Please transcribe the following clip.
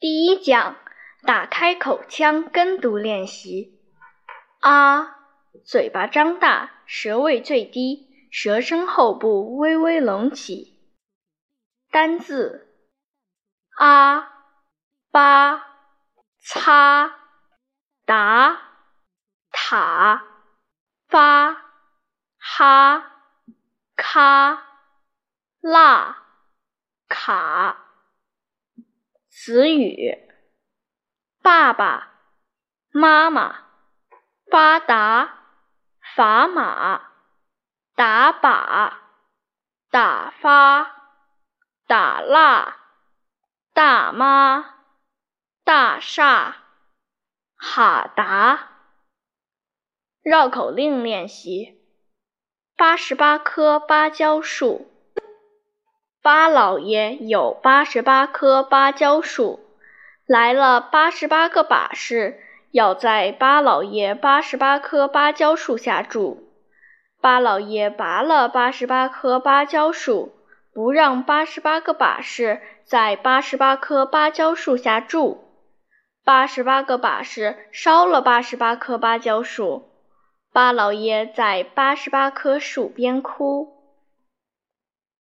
第一讲，打开口腔跟读练习。啊，嘴巴张大，舌位最低，舌身后部微微隆起。单字：啊、巴、擦、达、塔、发、哈、咔、辣、卡。词语：爸爸妈妈、发达、砝码、打靶、打发、打蜡、大妈、大厦、哈达。绕口令练习：八十八棵芭蕉树。巴老爷有八十八棵芭蕉树，来了八十八个把式，要在巴老爷八十八棵芭蕉树下住。巴老爷拔了八十八棵芭蕉树，不让八十八个把式在八十八棵芭蕉树下住。八十八个把式烧了八十八棵芭蕉树，巴老爷在八十八棵树边哭。